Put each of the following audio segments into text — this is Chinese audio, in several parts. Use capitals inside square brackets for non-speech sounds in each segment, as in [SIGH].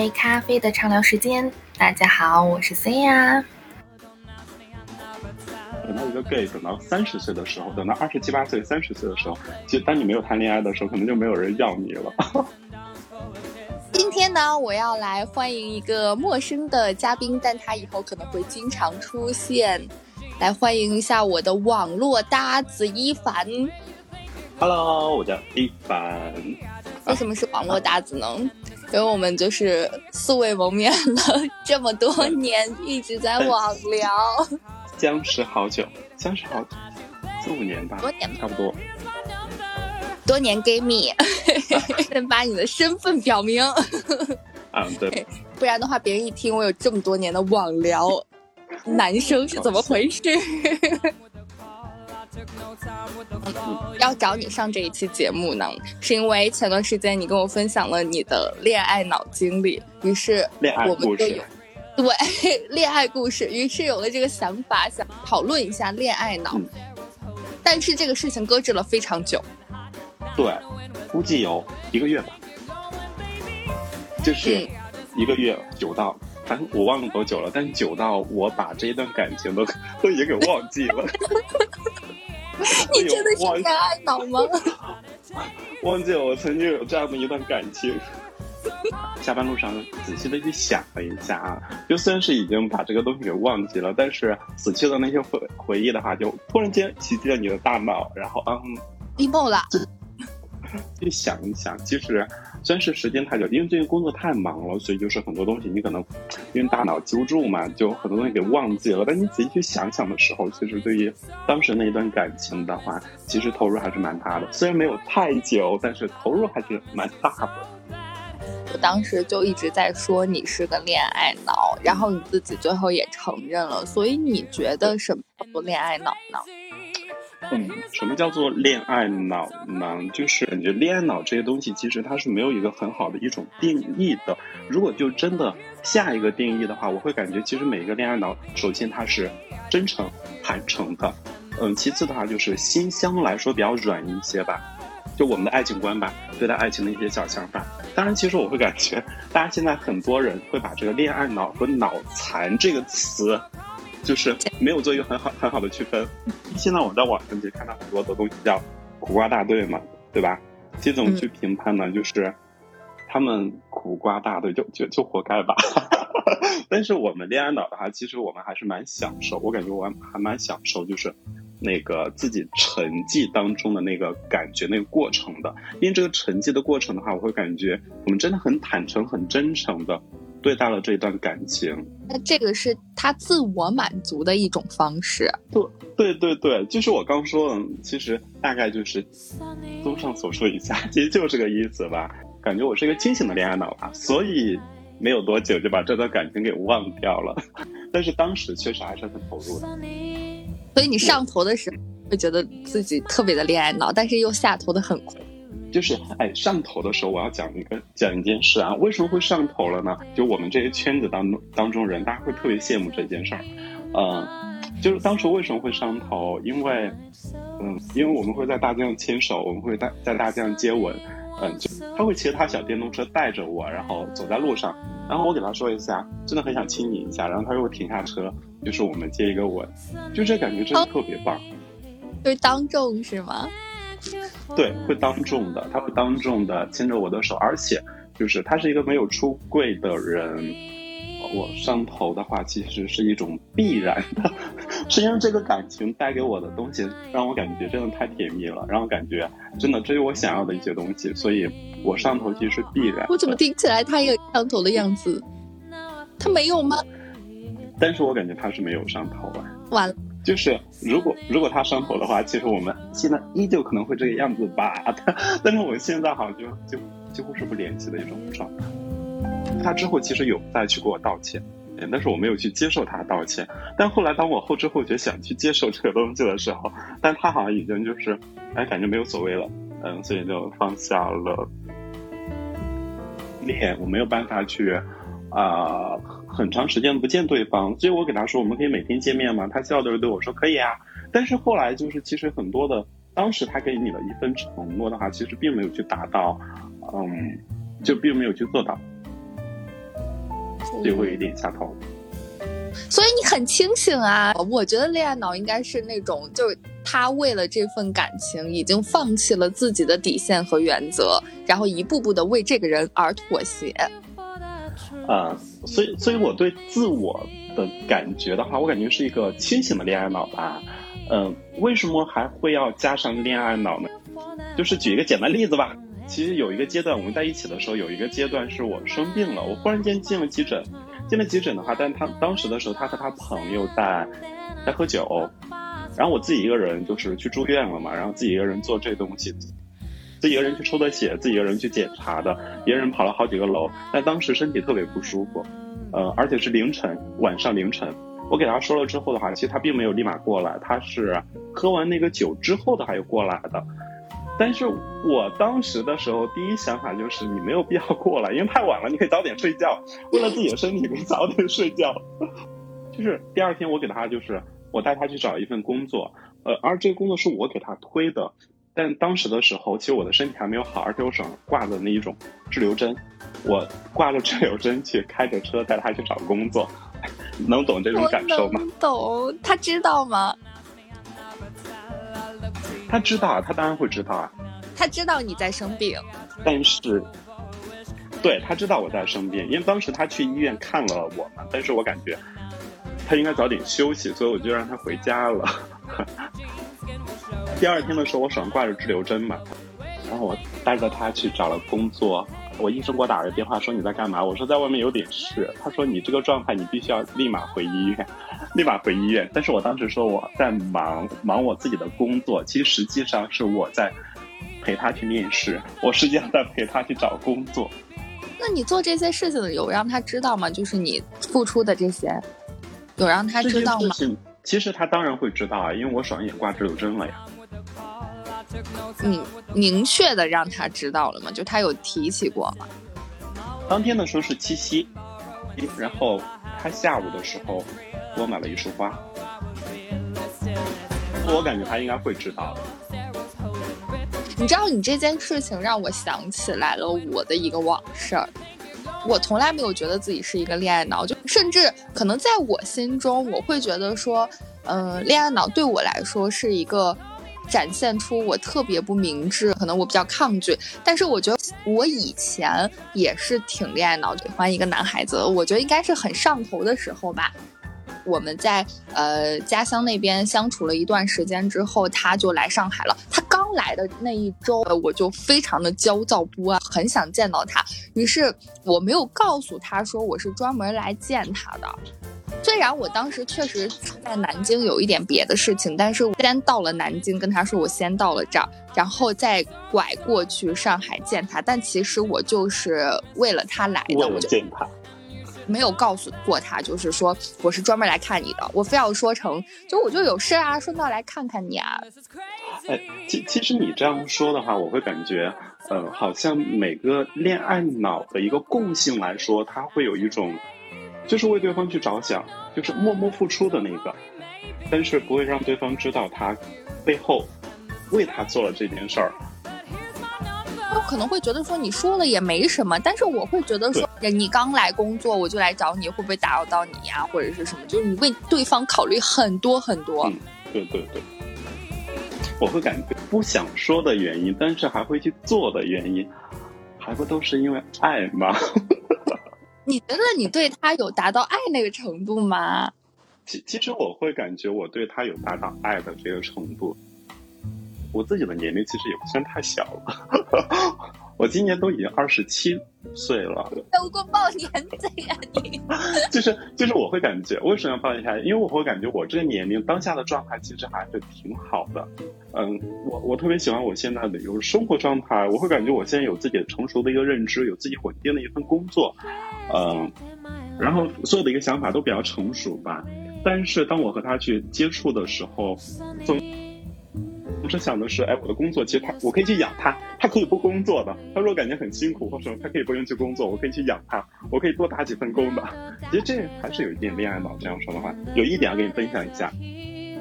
杯咖啡的畅聊时间。大家好，我是 C 呀。等到一个 gay 等到三十岁的时候，等到二十七八岁、三十岁的时候，其实当你没有谈恋爱的时候，可能就没有人要你了。今天呢，我要来欢迎一个陌生的嘉宾，但他以后可能会经常出现。来欢迎一下我的网络搭子一凡。Hello，我叫一凡。为什么是网络搭子呢？因为我们就是素未谋面了这么多年，一直在网聊。相识好久，相识好久，四五年吧，多年差不多。多年 gay 蜜，先把你的身份表明。啊，对。不然的话，别人一听我有这么多年的网聊。[LAUGHS] 男生是怎么回事？要找你上这一期节目呢，是因为前段时间你跟我分享了你的恋爱脑经历，于是我们就有对 [LAUGHS] 恋爱故事，于是有了这个想法，想讨论一下恋爱脑。但是这个事情搁置了非常久，对，估计有一个月吧，就是一个月久到。反正我忘了多久了，但久到我把这一段感情都 [LAUGHS] 都已经给忘记了。[LAUGHS] [LAUGHS] 你真的是恋爱脑吗？[LAUGHS] 忘记了我曾经有这样的一段感情。[LAUGHS] 下班路上仔细的去想了一下啊，就虽然是已经把这个东西给忘记了，但是死去的那些回回忆的话，就突然间袭击了你的大脑，然后嗯，emo 了。去想一想，其实。虽然是时间太久，因为最近工作太忙了，所以就是很多东西你可能因为大脑记不住嘛，就很多东西给忘记了。但你仔细去想想的时候，其实对于当时那一段感情的话，其实投入还是蛮大的。虽然没有太久，但是投入还是蛮大的。我当时就一直在说你是个恋爱脑，然后你自己最后也承认了。所以你觉得什么叫做恋爱脑呢？嗯，什么叫做恋爱脑呢？就是感觉恋爱脑这些东西，其实它是没有一个很好的一种定义的。如果就真的下一个定义的话，我会感觉其实每一个恋爱脑，首先它是真诚、坦诚的，嗯，其次的话就是心相对来说比较软一些吧。就我们的爱情观吧，对待爱情的一些小想法。当然，其实我会感觉，大家现在很多人会把这个恋爱脑和脑残这个词。就是没有做一个很好很好的区分。现在我在网上就看到很多的东西叫苦瓜大队嘛，对吧？这怎么去评判呢？就是他们苦瓜大队就就就活该吧。[LAUGHS] 但是我们恋爱脑的话，其实我们还是蛮享受。我感觉我还还蛮享受，就是那个自己沉寂当中的那个感觉、那个过程的。因为这个沉寂的过程的话，我会感觉我们真的很坦诚、很真诚的。对待了这段感情，那这个是他自我满足的一种方式。对对对对，就是我刚说的，其实大概就是综上所述一下，其实就是这个意思吧。感觉我是一个清醒的恋爱脑吧，所以没有多久就把这段感情给忘掉了。[LAUGHS] 但是当时确实还是很投入的。所以你上头的时候会觉得自己特别的恋爱脑，但是又下头的很快。就是哎，上头的时候，我要讲一个讲一件事啊。为什么会上头了呢？就我们这些圈子当中当中人，大家会特别羡慕这件事儿。嗯，就是当时为什么会上头？因为，嗯，因为我们会在大街上牵手，我们会在在大街上接吻。嗯，就他会骑着他小电动车带着我，然后走在路上，然后我给他说一下，真的很想亲你一下，然后他又会停下车，就是我们接一个吻，就这感觉真的特别棒。就是当众是吗？对，会当众的，他会当众的牵着我的手，而且就是他是一个没有出柜的人，我上头的话其实是一种必然的，[LAUGHS] 是因为这个感情带给我的东西让我感觉真的太甜蜜了，让我感觉真的这是我想要的一些东西，所以我上头其实是必然。我怎么听起来他有上头的样子？他没有吗？但是我感觉他是没有上头啊。完了。就是如果如果他上头的话，其实我们现在依旧可能会这个样子吧。但但是我现在好像就就几乎是不联系的一种状态。他之后其实有再去给我道歉，但是我没有去接受他道歉。但后来当我后知后觉想去接受这个东西的时候，但他好像已经就是哎感觉没有所谓了，嗯，所以就放下了。脸我没有办法去啊。很长时间不见对方，所以我给他说我们可以每天见面吗？他笑着对我说可以啊。但是后来就是其实很多的，当时他给你的一份承诺的话，其实并没有去达到，嗯，就并没有去做到。就会有点下头。所以你很清醒啊！我觉得恋爱脑应该是那种，就是他为了这份感情，已经放弃了自己的底线和原则，然后一步步的为这个人而妥协。啊，所以，所以我对自我的感觉的话，我感觉是一个清醒的恋爱脑吧。嗯，为什么还会要加上恋爱脑呢？就是举一个简单例子吧。其实有一个阶段，我们在一起的时候，有一个阶段是我生病了，我忽然间进了急诊。进了急诊的话，但他当时的时候，他和他朋友在在喝酒，然后我自己一个人就是去住院了嘛，然后自己一个人做这东西，自己一个人去抽的血，自己一个人去检查的，一个人跑了好几个楼，但当时身体特别不舒服，呃，而且是凌晨，晚上凌晨，我给他说了之后的话，其实他并没有立马过来，他是喝完那个酒之后的还有过来的。但是我当时的时候，第一想法就是你没有必要过来，因为太晚了，你可以早点睡觉。为了自己的身体，可以早点睡觉。[LAUGHS] 就是第二天，我给他就是我带他去找一份工作，呃，而这个工作是我给他推的。但当时的时候，其实我的身体还没有好，而且我手上挂着那一种滞留针，我挂着滞留针去开着车带他去找工作，能懂这种感受吗？懂，他知道吗？他知道，他当然会知道啊。他知道你在生病，但是，对他知道我在生病，因为当时他去医院看了我嘛。但是我感觉他应该早点休息，所以我就让他回家了。第二天的时候，我手上挂着滞留针嘛，然后我带着他去找了工作。我医生给我打了电话说你在干嘛？我说在外面有点事。他说你这个状态你必须要立马回医院，立马回医院。但是我当时说我在忙忙我自己的工作，其实实际上是我在陪他去面试，我实际上在陪他去找工作。那你做这些事情有让他知道吗？就是你付出的这些，有让他知道吗？其实他当然会知道啊，因为我手上也挂滞留针了呀。你明确的让他知道了吗？就他有提起过吗？当天的时候是七夕，然后他下午的时候给我买了一束花，我感觉他应该会知道的。你知道，你这件事情让我想起来了我的一个往事儿。我从来没有觉得自己是一个恋爱脑，就甚至可能在我心中，我会觉得说，嗯，恋爱脑对我来说是一个。展现出我特别不明智，可能我比较抗拒，但是我觉得我以前也是挺恋爱脑，喜欢一个男孩子，我觉得应该是很上头的时候吧。我们在呃家乡那边相处了一段时间之后，他就来上海了。他刚来的那一周，我就非常的焦躁不安，很想见到他。于是我没有告诉他说我是专门来见他的。虽然我当时确实在南京有一点别的事情，但是我先到了南京，跟他说我先到了这儿，然后再拐过去上海见他。但其实我就是为了他来的，我就见他，没有告诉过他，就是说我是专门来看你的。我非要说成就我就有事啊，顺道来看看你啊。哎，其其实你这样说的话，我会感觉，呃，好像每个恋爱脑的一个共性来说，他会有一种。就是为对方去着想，就是默默付出的那个，但是不会让对方知道他背后为他做了这件事儿。我可能会觉得说你说了也没什么，但是我会觉得说你刚来工作我就来找你，会不会打扰到你呀，或者是什么？就是你为对方考虑很多很多。嗯，对对对，我会感觉不想说的原因，但是还会去做的原因，还不都是因为爱吗？[LAUGHS] 你觉得你对他有达到爱那个程度吗？其其实我会感觉我对他有达到爱的这个程度。我自己的年龄其实也不算太小了。我今年都已经二十七岁了，都过报年岁呀你？[LAUGHS] 就是就是，我会感觉为什么要报一下？因为我会感觉我这个年龄当下的状态其实还是挺好的。嗯，我我特别喜欢我现在的有生活状态，我会感觉我现在有自己的成熟的一个认知，有自己稳定的一份工作，嗯，然后所有的一个想法都比较成熟吧。但是当我和他去接触的时候，总。是想的是，哎，我的工作其实他，我可以去养他，他可以不工作的。他说感觉很辛苦，或者他可以不用去工作，我可以去养他，我可以多打几份工的。其实这还是有一点恋爱脑。这样说的话，有一点要跟你分享一下，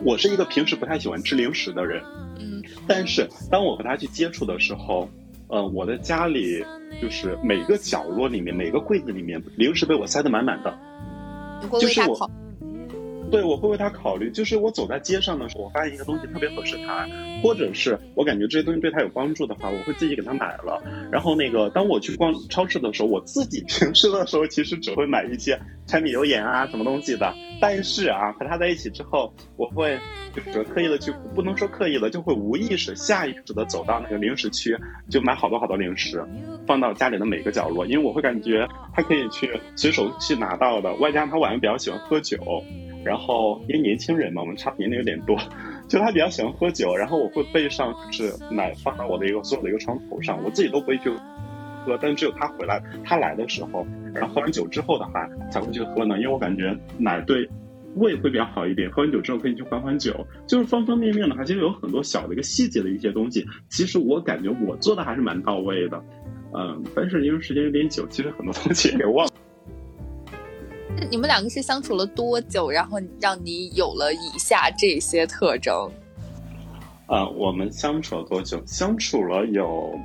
我是一个平时不太喜欢吃零食的人，嗯，但是当我和他去接触的时候，呃，我的家里就是每个角落里面，每个柜子里面零食被我塞得满满的，就是我。对，我会为他考虑。就是我走在街上的时候，我发现一个东西特别合适他，或者是我感觉这些东西对他有帮助的话，我会自己给他买了。然后那个，当我去逛超市的时候，我自己平时的时候其实只会买一些柴米油盐啊什么东西的。但是啊，和他在一起之后，我会就是刻意的去，不能说刻意的，就会无意识、下意识的走到那个零食区，就买好多好多零食，放到家里的每个角落，因为我会感觉他可以去随手去拿到的。外加他晚上比较喜欢喝酒。然后因为年轻人嘛，我们差年龄有点多，就他比较喜欢喝酒，然后我会备上就是奶放到我的一个所有的一个床头上，我自己都不会去喝，但只有他回来，他来的时候，然后喝完酒之后的话才会去喝呢，因为我感觉奶对胃会比较好一点，喝完酒之后可以去缓缓酒，就是方方面面的话，其实有很多小的一个细节的一些东西，其实我感觉我做的还是蛮到位的，嗯，但是因为时间有点久，其实很多东西也给忘了。你们两个是相处了多久，然后让你有了以下这些特征？啊，我们相处了多久？相处了有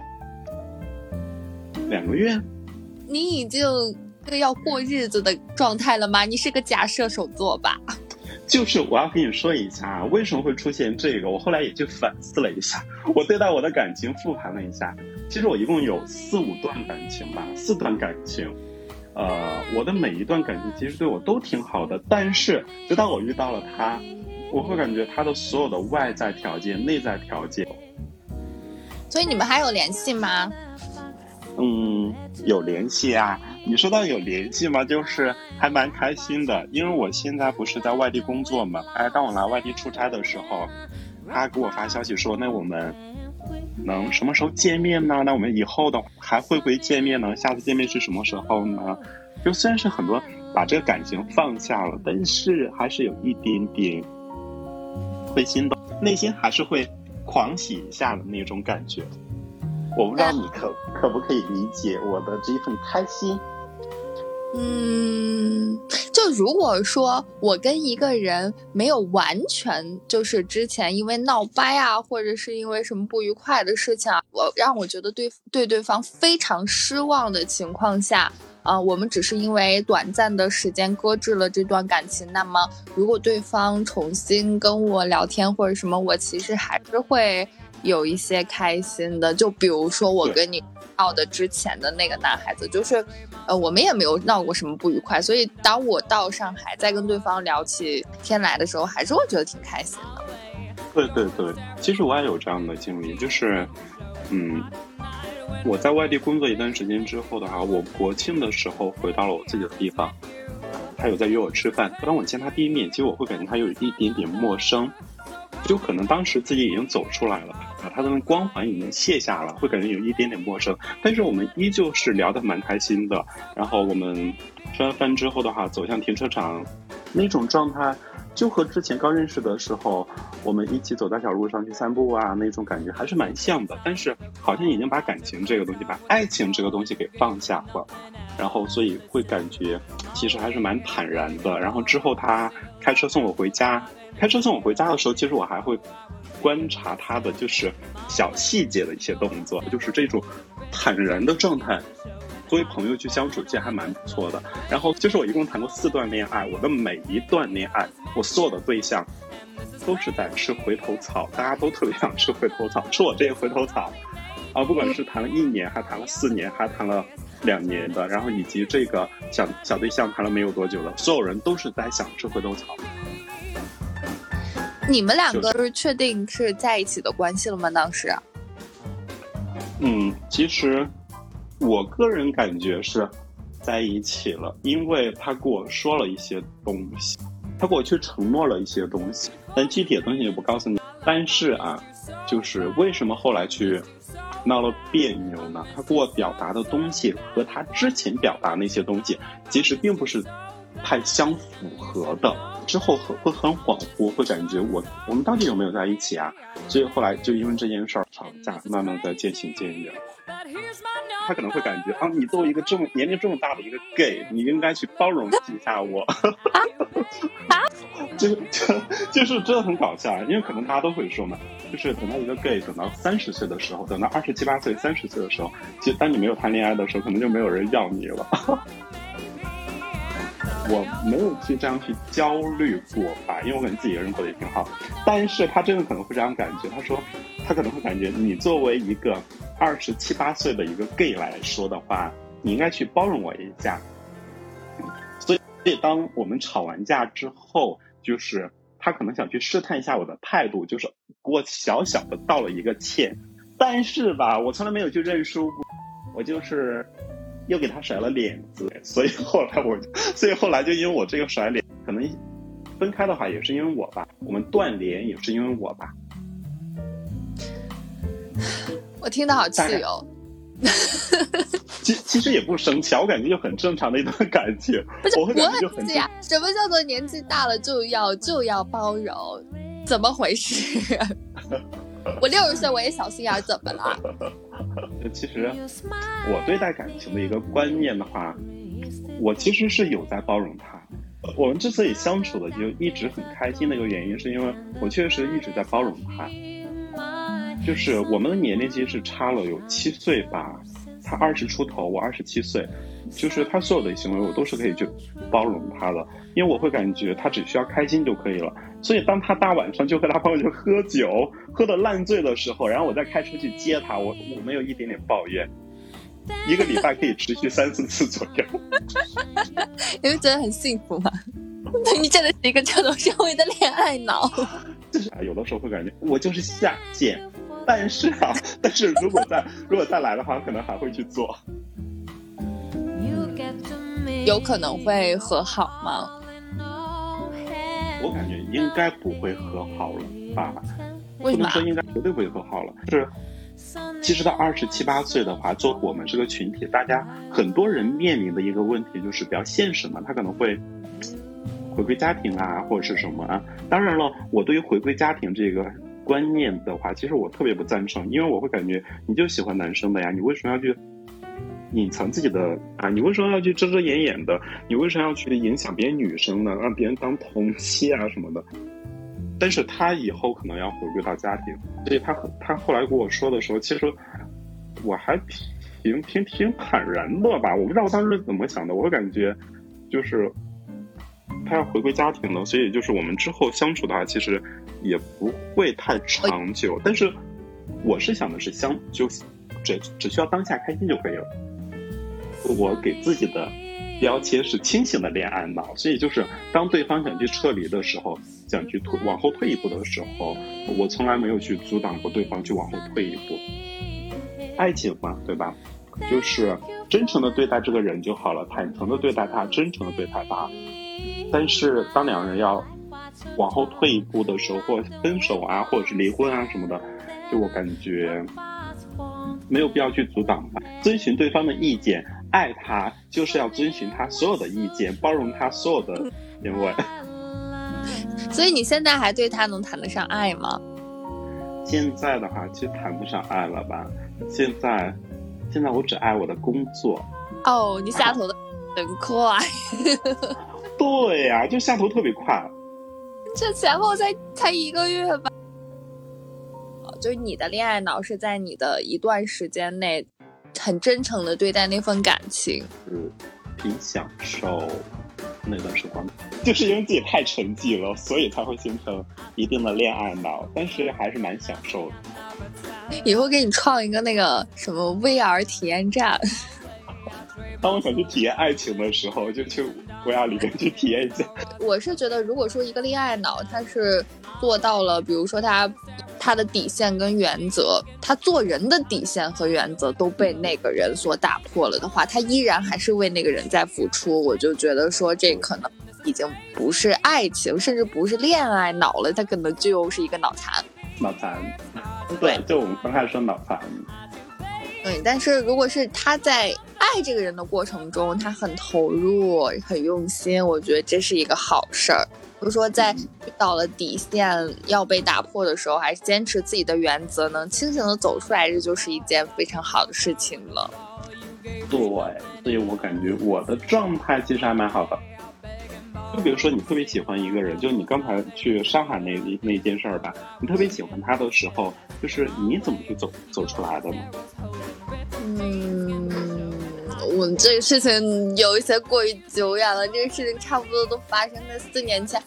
两个月。你已经要过日子的状态了吗？你是个假射手座吧？[LAUGHS] 就是我要跟你说一下，为什么会出现这个？我后来也去反思了一下，我对待我的感情复盘了一下。其实我一共有四五段感情吧，四段感情。呃，我的每一段感情其实对我都挺好的，但是直到我遇到了他，我会感觉他的所有的外在条件、内在条件。所以你们还有联系吗？嗯，有联系啊。你说到有联系吗？就是还蛮开心的，因为我现在不是在外地工作嘛。哎，当我来外地出差的时候，他给我发消息说：“那我们。”能什么时候见面呢？那我们以后的还会不会见面呢？下次见面是什么时候呢？就虽然是很多把这个感情放下了，但是还是有一点点会心动，内心还是会狂喜一下的那种感觉。我不知道你可可不可以理解我的这一份开心。嗯，就如果说我跟一个人没有完全就是之前因为闹掰啊，或者是因为什么不愉快的事情啊，我让我觉得对对对方非常失望的情况下，啊，我们只是因为短暂的时间搁置了这段感情，那么如果对方重新跟我聊天或者什么，我其实还是会有一些开心的。就比如说我跟你。闹的之前的那个男孩子，就是，呃，我们也没有闹过什么不愉快，所以当我到上海再跟对方聊起天来的时候，还是会觉得挺开心的。对对对，其实我也有这样的经历，就是，嗯，我在外地工作一段时间之后的话，我国庆的时候回到了我自己的地方，他有在约我吃饭，当我见他第一面，其实我会感觉他有一点点陌生。就可能当时自己已经走出来了，把，他的光环已经卸下了，会感觉有一点点陌生。但是我们依旧是聊得蛮开心的。然后我们吃完饭之后的话，走向停车场，那种状态就和之前刚认识的时候，我们一起走在小路上去散步啊，那种感觉还是蛮像的。但是好像已经把感情这个东西，把爱情这个东西给放下了，然后所以会感觉其实还是蛮坦然的。然后之后他开车送我回家。开车送我回家的时候，其实我还会观察他的就是小细节的一些动作，就是这种坦然的状态。作为朋友去相处，其实还蛮不错的。然后就是我一共谈过四段恋爱，我的每一段恋爱，我所有的对象都是在吃回头草，大家都特别想吃回头草，吃我这个回头草。啊，不管是谈了一年，还谈了四年，还谈了两年的，然后以及这个小小对象谈了没有多久的，所有人都是在想吃回头草。你们两个是确定是在一起的关系了吗？当时？嗯，其实我个人感觉是在一起了，因为他跟我说了一些东西，他给我去承诺了一些东西，但具体的东西也不告诉你。但是啊，就是为什么后来去闹了别扭呢？他给我表达的东西和他之前表达那些东西，其实并不是太相符合的。之后会会很恍惚，会感觉我我们到底有没有在一起啊？所以后来就因为这件事儿吵架，慢慢的渐行渐远。他可能会感觉啊，你作为一个这么年龄这么大的一个 gay，你应该去包容一下我。啊，[LAUGHS] 就就就是真的很搞笑，因为可能大家都会说嘛，就是等到一个 gay 等到三十岁的时候，等到二十七八岁、三十岁的时候，其实当你没有谈恋爱的时候，可能就没有人要你了。[LAUGHS] 我没有去这样去焦虑过吧，因为我感觉自己一个人过得也挺好。但是他真的可能会这样感觉，他说他可能会感觉你作为一个二十七八岁的一个 gay 来说的话，你应该去包容我一下。所以，所以当我们吵完架之后，就是他可能想去试探一下我的态度，就是给我小小的道了一个歉。但是吧，我从来没有去认输过，我就是。又给他甩了脸子，所以后来我，所以后来就因为我这个甩脸，可能分开的话也是因为我吧，我们断联也是因为我吧。我听得好气哦。其其实也不生气，我感觉就很正常的一段感情。[LAUGHS] 不是，我很气啊！什么叫做年纪大了就要就要包容？怎么回事？[LAUGHS] 我六十岁我也小心眼，怎么了？[LAUGHS] 其实我对待感情的一个观念的话，我其实是有在包容他。我们之所以相处的就一直很开心的一个原因，是因为我确实一直在包容他。就是我们的年龄其实是差了有七岁吧，他二十出头，我二十七岁。就是他所有的行为，我都是可以去包容他的，因为我会感觉他只需要开心就可以了。所以当他大晚上就和他朋友去喝酒，喝的烂醉的时候，然后我再开车去接他，我我没有一点点抱怨。一个礼拜可以持续三四次左右，[LAUGHS] 你会觉得很幸福吗？[LAUGHS] 你真的是一个这种社会的恋爱脑。[LAUGHS] 就是啊，有的时候会感觉我就是下贱，但是啊，[LAUGHS] 但是如果再如果再来的话，可能还会去做。有可能会和好吗？我感觉应该不会和好了吧？为什么？说应该绝对不会和好了。是，其实到二十七八岁的话，做我们这个群体，大家很多人面临的一个问题就是比较现实嘛，他可能会回归家庭啊，或者是什么啊。当然了，我对于回归家庭这个观念的话，其实我特别不赞成，因为我会感觉你就喜欢男生的呀，你为什么要去？隐藏自己的啊，你为什么要去遮遮掩掩的？你为什么要去影响别人女生呢？让别人当同妻啊什么的？但是他以后可能要回归到家庭，所以他他后来跟我说的时候，其实我还挺挺挺坦然的吧。我不知道我当时怎么想的，我感觉就是他要回归家庭了，所以就是我们之后相处的话，其实也不会太长久。但是我是想的是相就只只需要当下开心就可以了。我给自己的标签是清醒的恋爱脑，所以就是当对方想去撤离的时候，想去退往后退一步的时候，我从来没有去阻挡过对方去往后退一步。爱情嘛，对吧？就是真诚的对待这个人就好了，坦诚的对待他，真诚的对待他。但是当两人要往后退一步的时候，或分手啊，或者是离婚啊什么的，就我感觉没有必要去阻挡吧，遵循对方的意见。爱他就是要遵循他所有的意见，包容他所有的行为。[LAUGHS] 所以你现在还对他能谈得上爱吗？[LAUGHS] 现在的话，其实谈不上爱了吧。现在，现在我只爱我的工作。哦，你下头的很快。[LAUGHS] 对呀，就下头特别快。这前后才才一个月吧。就是你的恋爱脑是在你的一段时间内。很真诚的对待那份感情，是挺享受那段时光。就是因为自己太沉寂了，所以才会形成一定的恋爱脑，但是还是蛮享受的。以后给你创一个那个什么 VR 体验站。当我想去体验爱情的时候，就去 VR 里面去体验一下。[LAUGHS] 我是觉得，如果说一个恋爱脑，他是做到了，比如说他。他的底线跟原则，他做人的底线和原则都被那个人所打破了的话，他依然还是为那个人在付出。我就觉得说，这可能已经不是爱情，甚至不是恋爱脑了，他可能就是一个脑残。脑残，对，就我们刚开始说脑残。对，但是如果是他在爱这个人的过程中，他很投入、很用心，我觉得这是一个好事儿。比如说，在遇到了底线要被打破的时候，还是坚持自己的原则，能清醒的走出来，这就是一件非常好的事情了。对，所以我感觉我的状态其实还蛮好的。就比如说，你特别喜欢一个人，就你刚才去上海那那件事儿吧，你特别喜欢他的时候，就是你怎么去走走出来的呢？嗯，我这个事情有一些过于久远了，这个事情差不多都发生在四年前。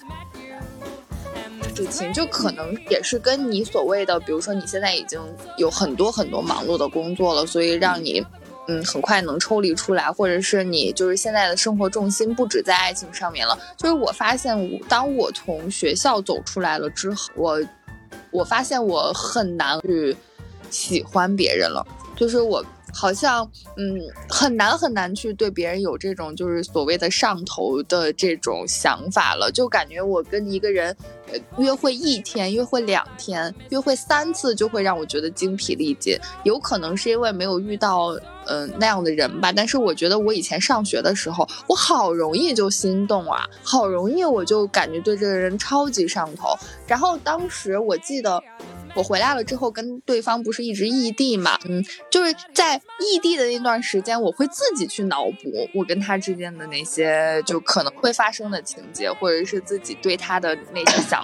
事情就可能也是跟你所谓的，比如说你现在已经有很多很多忙碌的工作了，所以让你。嗯，很快能抽离出来，或者是你就是现在的生活重心不止在爱情上面了。就是我发现，当我从学校走出来了之后，我我发现我很难去喜欢别人了。就是我好像嗯很难很难去对别人有这种就是所谓的上头的这种想法了。就感觉我跟一个人约会一天、约会两天、约会三次，就会让我觉得精疲力尽。有可能是因为没有遇到。嗯，那样的人吧，但是我觉得我以前上学的时候，我好容易就心动啊，好容易我就感觉对这个人超级上头。然后当时我记得我回来了之后，跟对方不是一直异地嘛，嗯，就是在异地的那段时间，我会自己去脑补我跟他之间的那些就可能会发生的情节，或者是自己对他的那些想，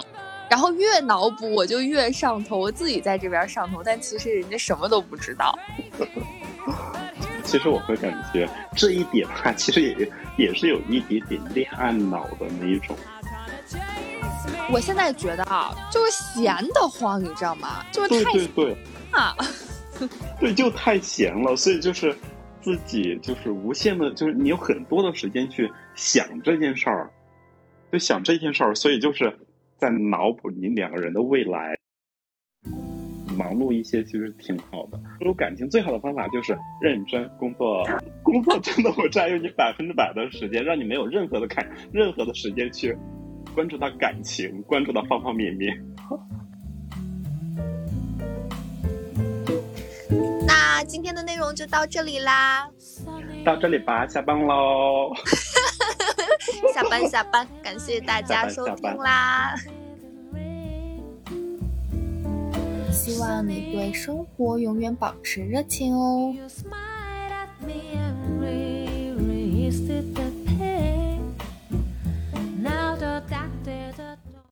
然后越脑补我就越上头，我自己在这边上头，但其实人家什么都不知道。[LAUGHS] 其实我会感觉这一点哈，其实也也是有一点点恋爱脑的那一种。我现在觉得啊，就是闲得慌，你知道吗？就是太对对啊，[LAUGHS] 对，就太闲了，所以就是自己就是无限的，就是你有很多的时间去想这件事儿，就想这件事儿，所以就是在脑补你两个人的未来。忙碌一些其实挺好的。入感情最好的方法就是认真工作，[LAUGHS] 工作真的会占用你百分之百的时间，让你没有任何的感，任何的时间去关注到感情，关注到方方面面。[LAUGHS] 那今天的内容就到这里啦，到这里吧，下班喽。[LAUGHS] [LAUGHS] 下班下班，感谢大家收听啦。希望你对生活永远保持热情哦。